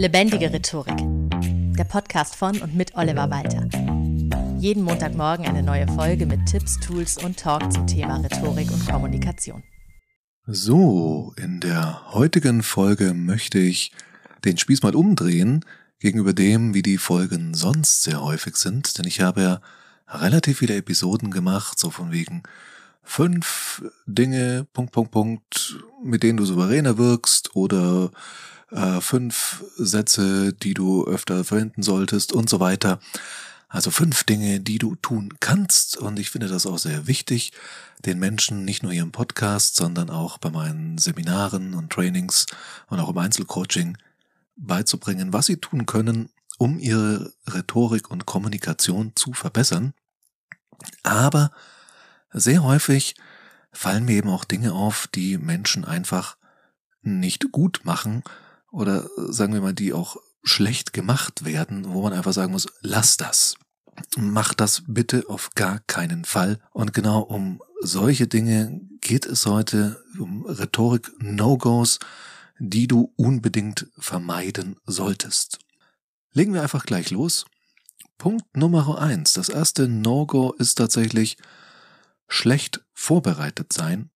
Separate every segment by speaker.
Speaker 1: Lebendige Rhetorik. Der Podcast von und mit Oliver Walter. Jeden Montagmorgen eine neue Folge mit Tipps, Tools und Talk zum Thema Rhetorik und Kommunikation.
Speaker 2: So, in der heutigen Folge möchte ich den Spieß mal umdrehen gegenüber dem, wie die Folgen sonst sehr häufig sind, denn ich habe ja relativ viele Episoden gemacht, so von wegen fünf Dinge, Punkt, Punkt, Punkt, mit denen du souveräner wirkst oder äh, fünf Sätze, die du öfter verwenden solltest und so weiter. Also fünf Dinge, die du tun kannst. Und ich finde das auch sehr wichtig, den Menschen nicht nur hier im Podcast, sondern auch bei meinen Seminaren und Trainings und auch im Einzelcoaching beizubringen, was sie tun können, um ihre Rhetorik und Kommunikation zu verbessern. Aber sehr häufig fallen mir eben auch Dinge auf, die Menschen einfach nicht gut machen oder sagen wir mal, die auch schlecht gemacht werden, wo man einfach sagen muss, lass das. Mach das bitte auf gar keinen Fall. Und genau um solche Dinge geht es heute, um Rhetorik No-Gos, die du unbedingt vermeiden solltest. Legen wir einfach gleich los. Punkt Nummer eins. Das erste No-Go ist tatsächlich schlecht vorbereitet sein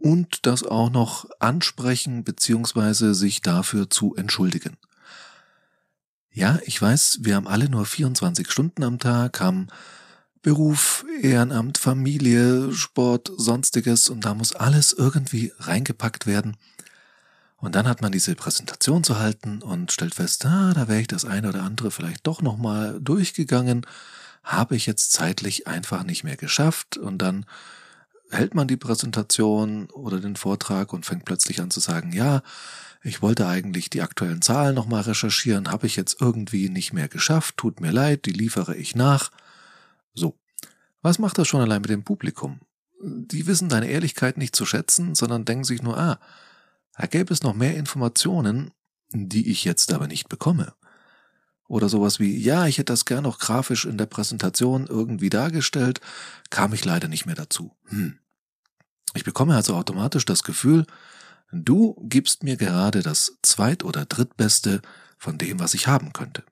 Speaker 2: und das auch noch ansprechen beziehungsweise sich dafür zu entschuldigen. Ja, ich weiß, wir haben alle nur 24 Stunden am Tag, haben Beruf, Ehrenamt, Familie, Sport, sonstiges und da muss alles irgendwie reingepackt werden. Und dann hat man diese Präsentation zu halten und stellt fest, ah, da wäre ich das eine oder andere vielleicht doch nochmal durchgegangen, habe ich jetzt zeitlich einfach nicht mehr geschafft und dann hält man die Präsentation oder den Vortrag und fängt plötzlich an zu sagen, ja, ich wollte eigentlich die aktuellen Zahlen nochmal recherchieren, habe ich jetzt irgendwie nicht mehr geschafft, tut mir leid, die liefere ich nach. So. Was macht das schon allein mit dem Publikum? Die wissen deine Ehrlichkeit nicht zu schätzen, sondern denken sich nur, ah, da gäbe es noch mehr Informationen, die ich jetzt aber nicht bekomme. Oder sowas wie, ja, ich hätte das gern noch grafisch in der Präsentation irgendwie dargestellt, kam ich leider nicht mehr dazu. Hm. Ich bekomme also automatisch das Gefühl, du gibst mir gerade das zweit- oder drittbeste von dem, was ich haben könnte.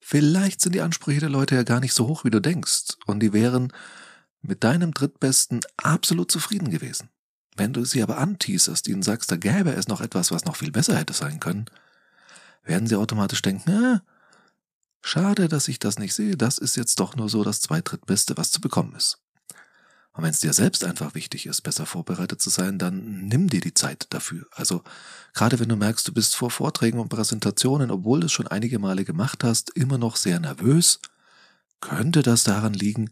Speaker 2: Vielleicht sind die Ansprüche der Leute ja gar nicht so hoch, wie du denkst, und die wären mit deinem Drittbesten absolut zufrieden gewesen. Wenn du sie aber anteaserst, ihnen sagst, da gäbe es noch etwas, was noch viel besser hätte sein können, werden sie automatisch denken, ah, schade, dass ich das nicht sehe, das ist jetzt doch nur so das Zweitrittbeste, was zu bekommen ist. Und wenn es dir selbst einfach wichtig ist, besser vorbereitet zu sein, dann nimm dir die Zeit dafür. Also gerade wenn du merkst, du bist vor Vorträgen und Präsentationen, obwohl du es schon einige Male gemacht hast, immer noch sehr nervös, könnte das daran liegen,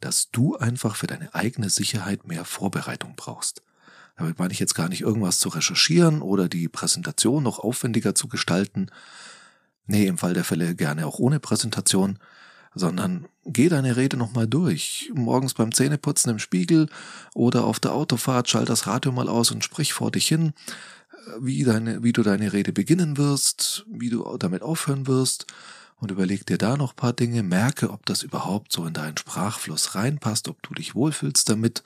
Speaker 2: dass du einfach für deine eigene Sicherheit mehr Vorbereitung brauchst. Damit meine ich jetzt gar nicht irgendwas zu recherchieren oder die Präsentation noch aufwendiger zu gestalten. Nee, im Fall der Fälle gerne auch ohne Präsentation, sondern geh deine Rede nochmal durch. Morgens beim Zähneputzen im Spiegel oder auf der Autofahrt schalt das Radio mal aus und sprich vor dich hin, wie, deine, wie du deine Rede beginnen wirst, wie du damit aufhören wirst und überleg dir da noch paar Dinge, merke, ob das überhaupt so in deinen Sprachfluss reinpasst, ob du dich wohlfühlst damit,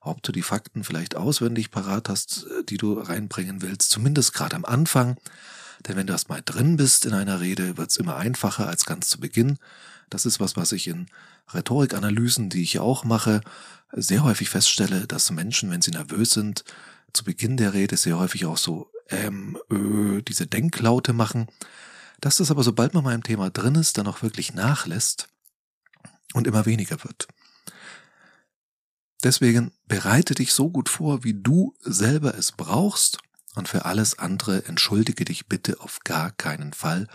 Speaker 2: ob du die Fakten vielleicht auswendig parat hast, die du reinbringen willst, zumindest gerade am Anfang. Denn wenn du erst mal drin bist in einer Rede, wird's immer einfacher als ganz zu Beginn. Das ist was, was ich in Rhetorikanalysen, die ich auch mache, sehr häufig feststelle, dass Menschen, wenn sie nervös sind, zu Beginn der Rede sehr häufig auch so ähm, ö, diese Denklaute machen. Dass das aber, sobald man mal im Thema drin ist, dann auch wirklich nachlässt und immer weniger wird. Deswegen bereite dich so gut vor, wie du selber es brauchst und für alles andere entschuldige dich bitte auf gar keinen Fall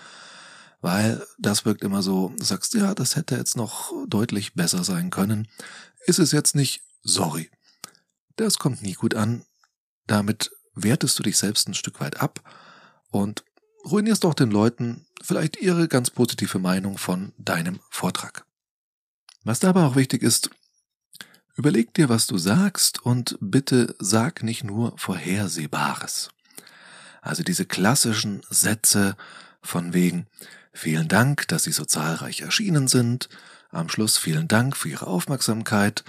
Speaker 2: weil das wirkt immer so, du sagst, ja, das hätte jetzt noch deutlich besser sein können. Ist es jetzt nicht, sorry. Das kommt nie gut an. Damit wertest du dich selbst ein Stück weit ab und ruinierst auch den Leuten vielleicht ihre ganz positive Meinung von deinem Vortrag. Was dabei auch wichtig ist, überleg dir, was du sagst und bitte sag nicht nur Vorhersehbares. Also diese klassischen Sätze von wegen, Vielen Dank, dass Sie so zahlreich erschienen sind. Am Schluss vielen Dank für Ihre Aufmerksamkeit.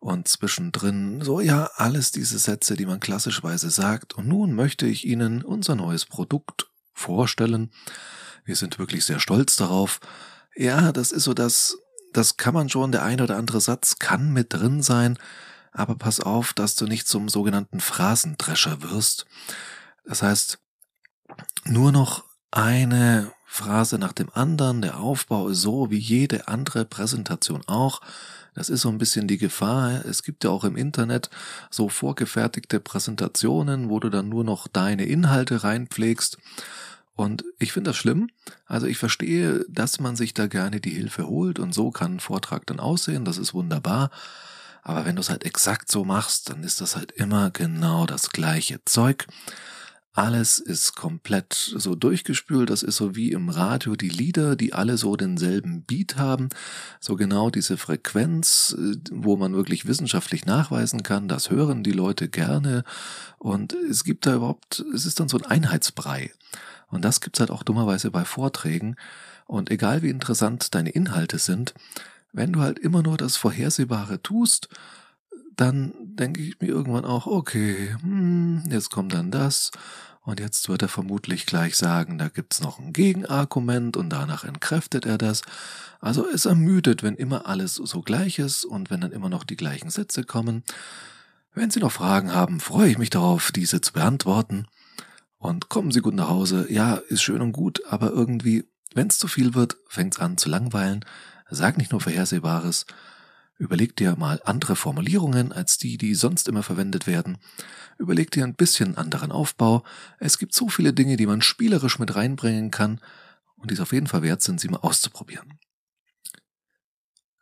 Speaker 2: Und zwischendrin so ja alles diese Sätze, die man klassischweise sagt. Und nun möchte ich Ihnen unser neues Produkt vorstellen. Wir sind wirklich sehr stolz darauf. Ja, das ist so das, das kann man schon, der eine oder andere Satz kann mit drin sein, aber pass auf, dass du nicht zum sogenannten Phrasendrescher wirst. Das heißt, nur noch eine Phrase nach dem anderen, der Aufbau ist so wie jede andere Präsentation auch. Das ist so ein bisschen die Gefahr. Es gibt ja auch im Internet so vorgefertigte Präsentationen, wo du dann nur noch deine Inhalte reinpflegst. Und ich finde das schlimm. Also ich verstehe, dass man sich da gerne die Hilfe holt und so kann ein Vortrag dann aussehen. Das ist wunderbar. Aber wenn du es halt exakt so machst, dann ist das halt immer genau das gleiche Zeug. Alles ist komplett so durchgespült. Das ist so wie im Radio die Lieder, die alle so denselben Beat haben. So genau diese Frequenz, äh, wo man wirklich wissenschaftlich nachweisen kann. Das hören die Leute gerne. Und es gibt da überhaupt, es ist dann so ein Einheitsbrei. Und das gibt's halt auch dummerweise bei Vorträgen. Und egal wie interessant deine Inhalte sind, wenn du halt immer nur das Vorhersehbare tust, dann denke ich mir irgendwann auch, okay, hm, jetzt kommt dann das. Und jetzt wird er vermutlich gleich sagen, da gibt's noch ein Gegenargument und danach entkräftet er das. Also es ermüdet, wenn immer alles so gleich ist und wenn dann immer noch die gleichen Sätze kommen. Wenn Sie noch Fragen haben, freue ich mich darauf, diese zu beantworten. Und kommen Sie gut nach Hause. Ja, ist schön und gut, aber irgendwie, wenn's zu viel wird, fängt's an zu langweilen. Sag nicht nur Vorhersehbares. Überleg dir mal andere Formulierungen als die, die sonst immer verwendet werden. Überleg dir ein bisschen anderen Aufbau. Es gibt so viele Dinge, die man spielerisch mit reinbringen kann und die es auf jeden Fall wert sind, sie mal auszuprobieren.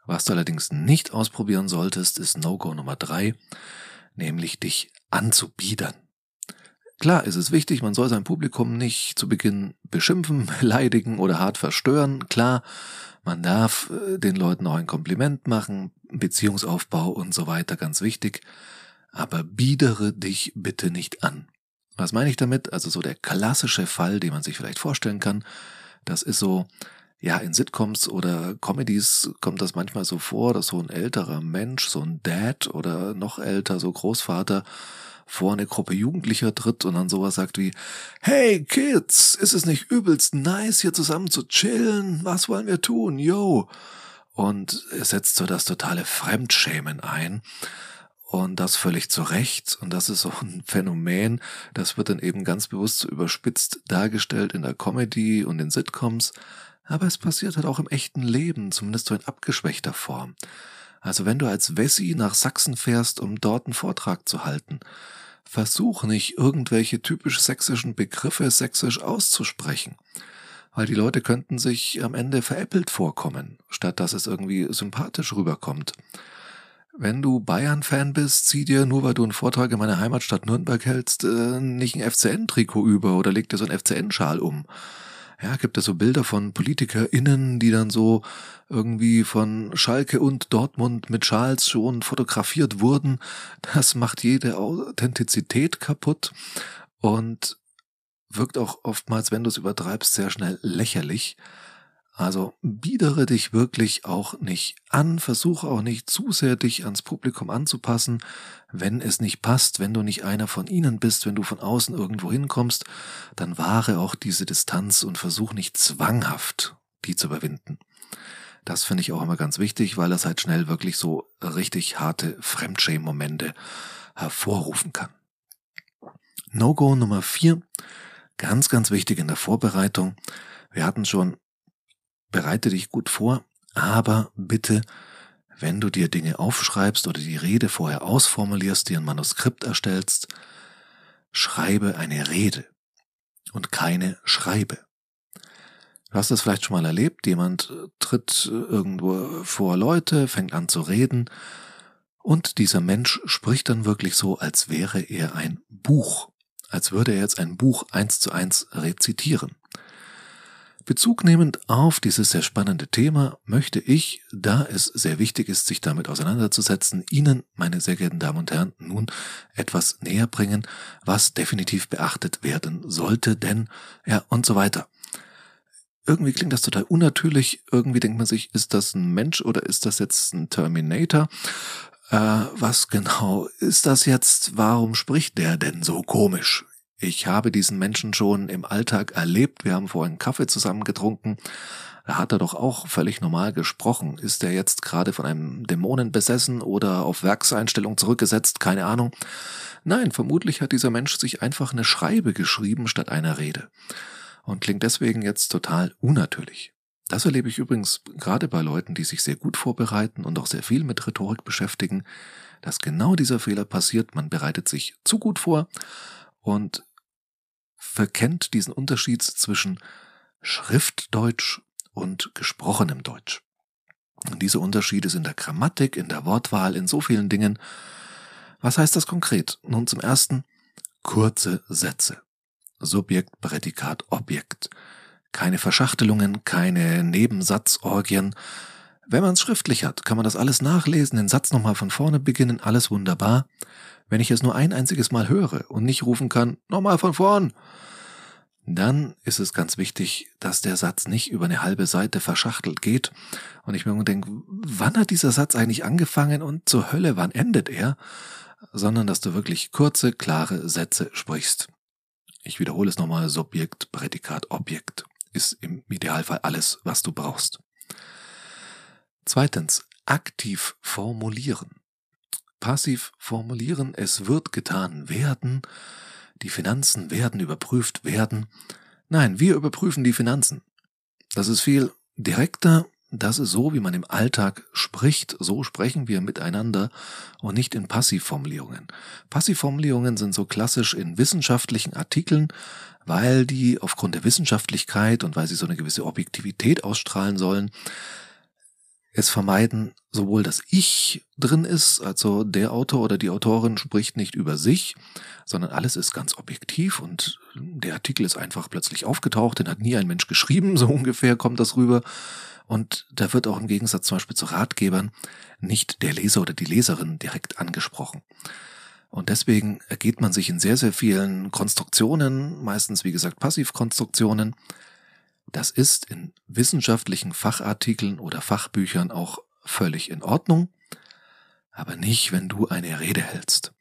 Speaker 2: Was du allerdings nicht ausprobieren solltest, ist No-Go Nummer drei, nämlich dich anzubiedern. Klar ist es wichtig, man soll sein Publikum nicht zu Beginn beschimpfen, beleidigen oder hart verstören. Klar, man darf äh, den Leuten auch ein Kompliment machen, Beziehungsaufbau und so weiter, ganz wichtig. Aber biedere dich bitte nicht an. Was meine ich damit? Also so der klassische Fall, den man sich vielleicht vorstellen kann. Das ist so, ja, in Sitcoms oder Comedies kommt das manchmal so vor, dass so ein älterer Mensch, so ein Dad oder noch älter, so Großvater, vor eine Gruppe Jugendlicher tritt und dann sowas sagt wie, hey Kids, ist es nicht übelst nice, hier zusammen zu chillen? Was wollen wir tun? Yo! Und er setzt so das totale Fremdschämen ein. Und das völlig zu Recht. Und das ist so ein Phänomen, das wird dann eben ganz bewusst so überspitzt dargestellt in der Comedy und in Sitcoms. Aber es passiert halt auch im echten Leben, zumindest so in abgeschwächter Form. Also wenn du als Wessi nach Sachsen fährst, um dort einen Vortrag zu halten, versuch nicht irgendwelche typisch sächsischen Begriffe sächsisch auszusprechen, weil die Leute könnten sich am Ende veräppelt vorkommen, statt dass es irgendwie sympathisch rüberkommt. Wenn du Bayern-Fan bist, zieh dir, nur weil du einen Vortrag in meiner Heimatstadt Nürnberg hältst, äh, nicht ein FCN-Trikot über oder leg dir so einen FCN-Schal um ja, gibt es so Bilder von PolitikerInnen, die dann so irgendwie von Schalke und Dortmund mit Schals schon fotografiert wurden. Das macht jede Authentizität kaputt und wirkt auch oftmals, wenn du es übertreibst, sehr schnell lächerlich. Also biedere dich wirklich auch nicht an, versuche auch nicht zu sehr dich ans Publikum anzupassen, wenn es nicht passt, wenn du nicht einer von ihnen bist, wenn du von außen irgendwo hinkommst, dann wahre auch diese Distanz und versuch nicht zwanghaft die zu überwinden. Das finde ich auch immer ganz wichtig, weil das halt schnell wirklich so richtig harte Fremdshame-Momente hervorrufen kann. No-Go Nummer vier, ganz, ganz wichtig in der Vorbereitung. Wir hatten schon bereite dich gut vor, aber bitte, wenn du dir Dinge aufschreibst oder die Rede vorher ausformulierst, dir ein Manuskript erstellst, schreibe eine Rede und keine Schreibe. Du hast das vielleicht schon mal erlebt, jemand äh, tritt äh, irgendwo vor Leute, fängt an zu reden und dieser Mensch spricht dann wirklich so, als wäre er ein Buch, als würde er jetzt ein Buch eins zu eins rezitieren. Bezug nehmend auf dieses sehr spannende Thema möchte ich, da es sehr wichtig ist, sich damit auseinanderzusetzen, Ihnen, meine sehr geehrten Damen und Herren, nun etwas näher bringen, was definitiv beachtet werden sollte, denn, ja, und so weiter. Irgendwie klingt das total unnatürlich, irgendwie denkt man sich, ist das ein Mensch oder ist das jetzt ein Terminator? Äh, was genau ist das jetzt? Warum spricht der denn so komisch? Ich habe diesen Menschen schon im Alltag erlebt. Wir haben vorhin Kaffee zusammen getrunken. Da hat er doch auch völlig normal gesprochen. Ist er jetzt gerade von einem Dämonen besessen oder auf Werkseinstellung zurückgesetzt? Keine Ahnung. Nein, vermutlich hat dieser Mensch sich einfach eine Schreibe geschrieben statt einer Rede. Und klingt deswegen jetzt total unnatürlich. Das erlebe ich übrigens gerade bei Leuten, die sich sehr gut vorbereiten und auch sehr viel mit Rhetorik beschäftigen, dass genau dieser Fehler passiert. Man bereitet sich zu gut vor und verkennt diesen Unterschied zwischen Schriftdeutsch und gesprochenem Deutsch. Und diese Unterschiede sind in der Grammatik, in der Wortwahl, in so vielen Dingen. Was heißt das konkret? Nun zum ersten kurze Sätze. Subjekt, Prädikat, Objekt. Keine Verschachtelungen, keine Nebensatzorgien. Wenn man es schriftlich hat, kann man das alles nachlesen, den Satz nochmal von vorne beginnen, alles wunderbar. Wenn ich es nur ein einziges Mal höre und nicht rufen kann, nochmal von vorn, dann ist es ganz wichtig, dass der Satz nicht über eine halbe Seite verschachtelt geht und ich mir denke, wann hat dieser Satz eigentlich angefangen und zur Hölle, wann endet er? Sondern dass du wirklich kurze, klare Sätze sprichst. Ich wiederhole es nochmal, Subjekt, Prädikat, Objekt ist im Idealfall alles, was du brauchst. Zweitens, aktiv formulieren. Passiv formulieren, es wird getan werden, die Finanzen werden überprüft werden. Nein, wir überprüfen die Finanzen. Das ist viel direkter, das ist so, wie man im Alltag spricht, so sprechen wir miteinander und nicht in Passivformulierungen. Passivformulierungen sind so klassisch in wissenschaftlichen Artikeln, weil die aufgrund der Wissenschaftlichkeit und weil sie so eine gewisse Objektivität ausstrahlen sollen, es vermeiden, sowohl das Ich drin ist, also der Autor oder die Autorin spricht nicht über sich, sondern alles ist ganz objektiv und der Artikel ist einfach plötzlich aufgetaucht, den hat nie ein Mensch geschrieben, so ungefähr kommt das rüber. Und da wird auch im Gegensatz zum Beispiel zu Ratgebern nicht der Leser oder die Leserin direkt angesprochen. Und deswegen ergeht man sich in sehr, sehr vielen Konstruktionen, meistens wie gesagt Passivkonstruktionen, das ist in wissenschaftlichen Fachartikeln oder Fachbüchern auch völlig in Ordnung, aber nicht, wenn du eine Rede hältst.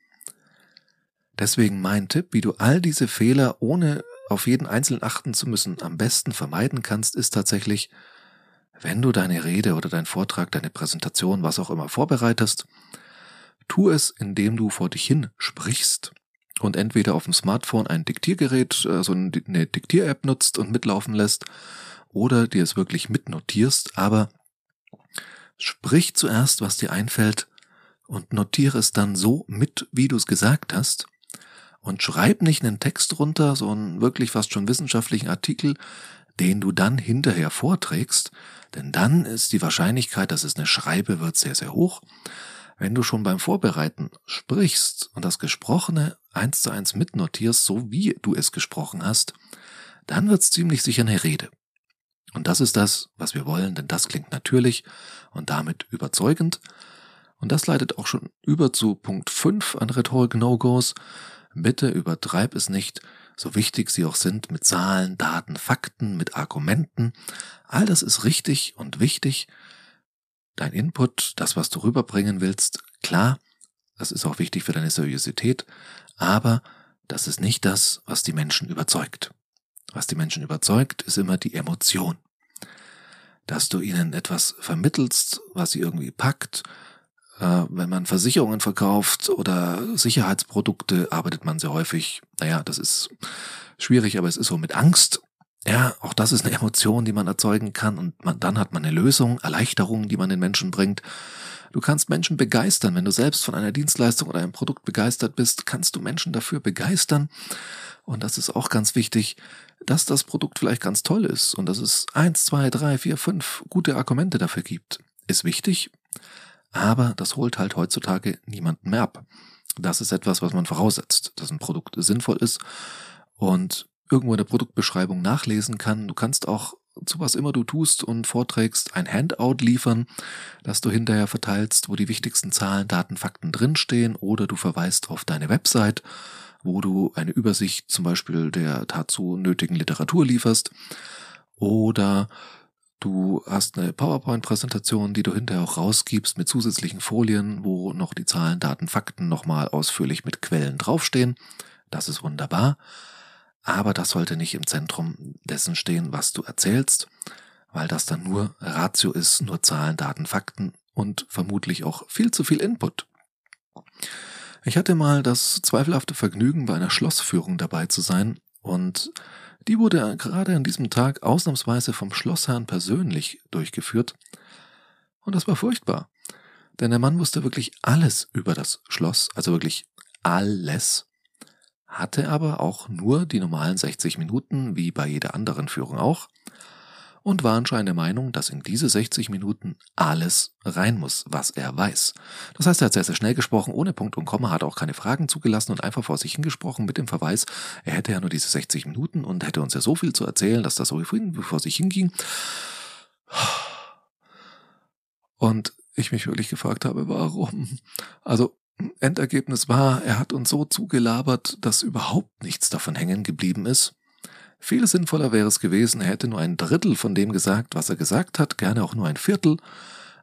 Speaker 2: Deswegen mein Tipp, wie du all diese Fehler ohne auf jeden Einzelnen achten zu müssen am besten vermeiden kannst, ist tatsächlich, wenn du deine Rede oder deinen Vortrag, deine Präsentation, was auch immer vorbereitest, tu es, indem du vor dich hin sprichst und entweder auf dem Smartphone ein Diktiergerät, also eine Diktier-App nutzt und mitlaufen lässt, oder dir es wirklich mitnotierst, aber sprich zuerst, was dir einfällt, und notiere es dann so mit, wie du es gesagt hast, und schreib nicht einen Text runter, so einen wirklich fast schon wissenschaftlichen Artikel, den du dann hinterher vorträgst, denn dann ist die Wahrscheinlichkeit, dass es eine Schreibe wird, sehr, sehr hoch. Wenn du schon beim Vorbereiten sprichst und das Gesprochene eins zu eins mitnotierst, so wie du es gesprochen hast, dann wird's ziemlich sicher eine Rede. Und das ist das, was wir wollen, denn das klingt natürlich und damit überzeugend. Und das leitet auch schon über zu Punkt 5 an Rhetorik No-Gos. Bitte übertreib es nicht, so wichtig sie auch sind, mit Zahlen, Daten, Fakten, mit Argumenten. All das ist richtig und wichtig, dein Input, das, was du rüberbringen willst, klar, das ist auch wichtig für deine Seriosität, aber das ist nicht das, was die Menschen überzeugt. Was die Menschen überzeugt, ist immer die Emotion. Dass du ihnen etwas vermittelst, was sie irgendwie packt. Äh, wenn man Versicherungen verkauft oder Sicherheitsprodukte, arbeitet man sehr häufig, naja, das ist schwierig, aber es ist so mit Angst ja, auch das ist eine Emotion, die man erzeugen kann und man, dann hat man eine Lösung, Erleichterung, die man den Menschen bringt. Du kannst Menschen begeistern. Wenn du selbst von einer Dienstleistung oder einem Produkt begeistert bist, kannst du Menschen dafür begeistern. Und das ist auch ganz wichtig, dass das Produkt vielleicht ganz toll ist und dass es eins, zwei, drei, vier, fünf gute Argumente dafür gibt. Ist wichtig, aber das holt halt heutzutage niemanden mehr ab. Das ist etwas, was man voraussetzt, dass ein Produkt sinnvoll ist und irgendwo in der Produktbeschreibung nachlesen kann. Du kannst auch zu was immer du tust und vorträgst ein Handout liefern, das du hinterher verteilst, wo die wichtigsten Zahlen, Daten, Fakten drinstehen oder du verweist auf deine Website, wo du eine Übersicht zum Beispiel der dazu nötigen Literatur lieferst oder Du hast eine PowerPoint-Präsentation, die du hinterher auch rausgibst mit zusätzlichen Folien, wo noch die Zahlen, Daten, Fakten nochmal ausführlich mit Quellen draufstehen. das ist wunderbar, aber das sollte nicht im Zentrum dessen stehen, was du erzählst, weil das dann nur Ratio ist, nur Zahlen, Daten, Fakten und vermutlich auch viel zu viel Input. Ich hatte mal das zweifelhafte Vergnügen, bei einer Schlossführung dabei zu sein und die wurde gerade an diesem Tag ausnahmsweise vom Schlossherrn persönlich durchgeführt und das war furchtbar. Denn der Mann wusste wirklich alles über das Schloss, also wirklich alles hatte aber auch nur die normalen 60 Minuten, wie bei jeder anderen Führung auch, und war anscheinend der Meinung, dass in diese 60 Minuten alles rein muss, was er weiß. Das heißt, er hat sehr, sehr schnell gesprochen, ohne Punkt und Komma, hat auch keine Fragen zugelassen und einfach vor sich hingesprochen mit dem Verweis, er hätte ja nur diese 60 Minuten und hätte uns ja so viel zu erzählen, dass das so vor sich hinging. Und ich mich wirklich gefragt habe, warum? Also Endergebnis war, er hat uns so zugelabert, dass überhaupt nichts davon hängen geblieben ist. Viel sinnvoller wäre es gewesen, er hätte nur ein Drittel von dem gesagt, was er gesagt hat, gerne auch nur ein Viertel,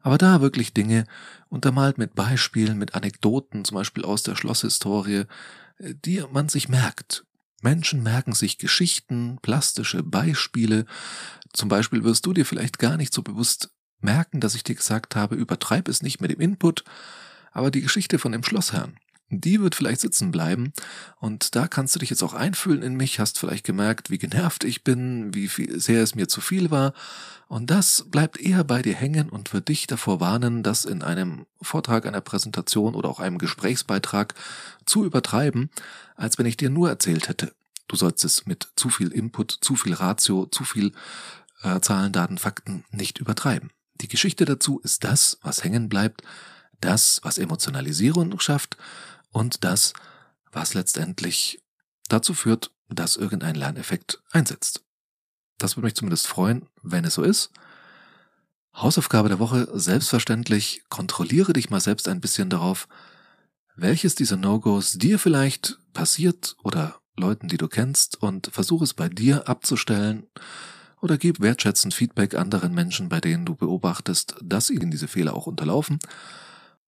Speaker 2: aber da wirklich Dinge, untermalt mit Beispielen, mit Anekdoten, zum Beispiel aus der Schlosshistorie, die man sich merkt. Menschen merken sich Geschichten, plastische Beispiele. Zum Beispiel wirst du dir vielleicht gar nicht so bewusst merken, dass ich dir gesagt habe, übertreib es nicht mit dem Input, aber die Geschichte von dem Schlossherrn, die wird vielleicht sitzen bleiben und da kannst du dich jetzt auch einfühlen in mich, hast vielleicht gemerkt, wie genervt ich bin, wie viel, sehr es mir zu viel war und das bleibt eher bei dir hängen und wird dich davor warnen, das in einem Vortrag, einer Präsentation oder auch einem Gesprächsbeitrag zu übertreiben, als wenn ich dir nur erzählt hätte. Du sollst es mit zu viel Input, zu viel Ratio, zu viel äh, Zahlen, Daten, Fakten nicht übertreiben. Die Geschichte dazu ist das, was hängen bleibt, das, was Emotionalisierung schafft und das, was letztendlich dazu führt, dass irgendein Lerneffekt einsetzt. Das würde mich zumindest freuen, wenn es so ist. Hausaufgabe der Woche, selbstverständlich, kontrolliere dich mal selbst ein bisschen darauf, welches dieser No-Gos dir vielleicht passiert oder Leuten, die du kennst, und versuche es bei dir abzustellen oder gib wertschätzend Feedback anderen Menschen, bei denen du beobachtest, dass ihnen diese Fehler auch unterlaufen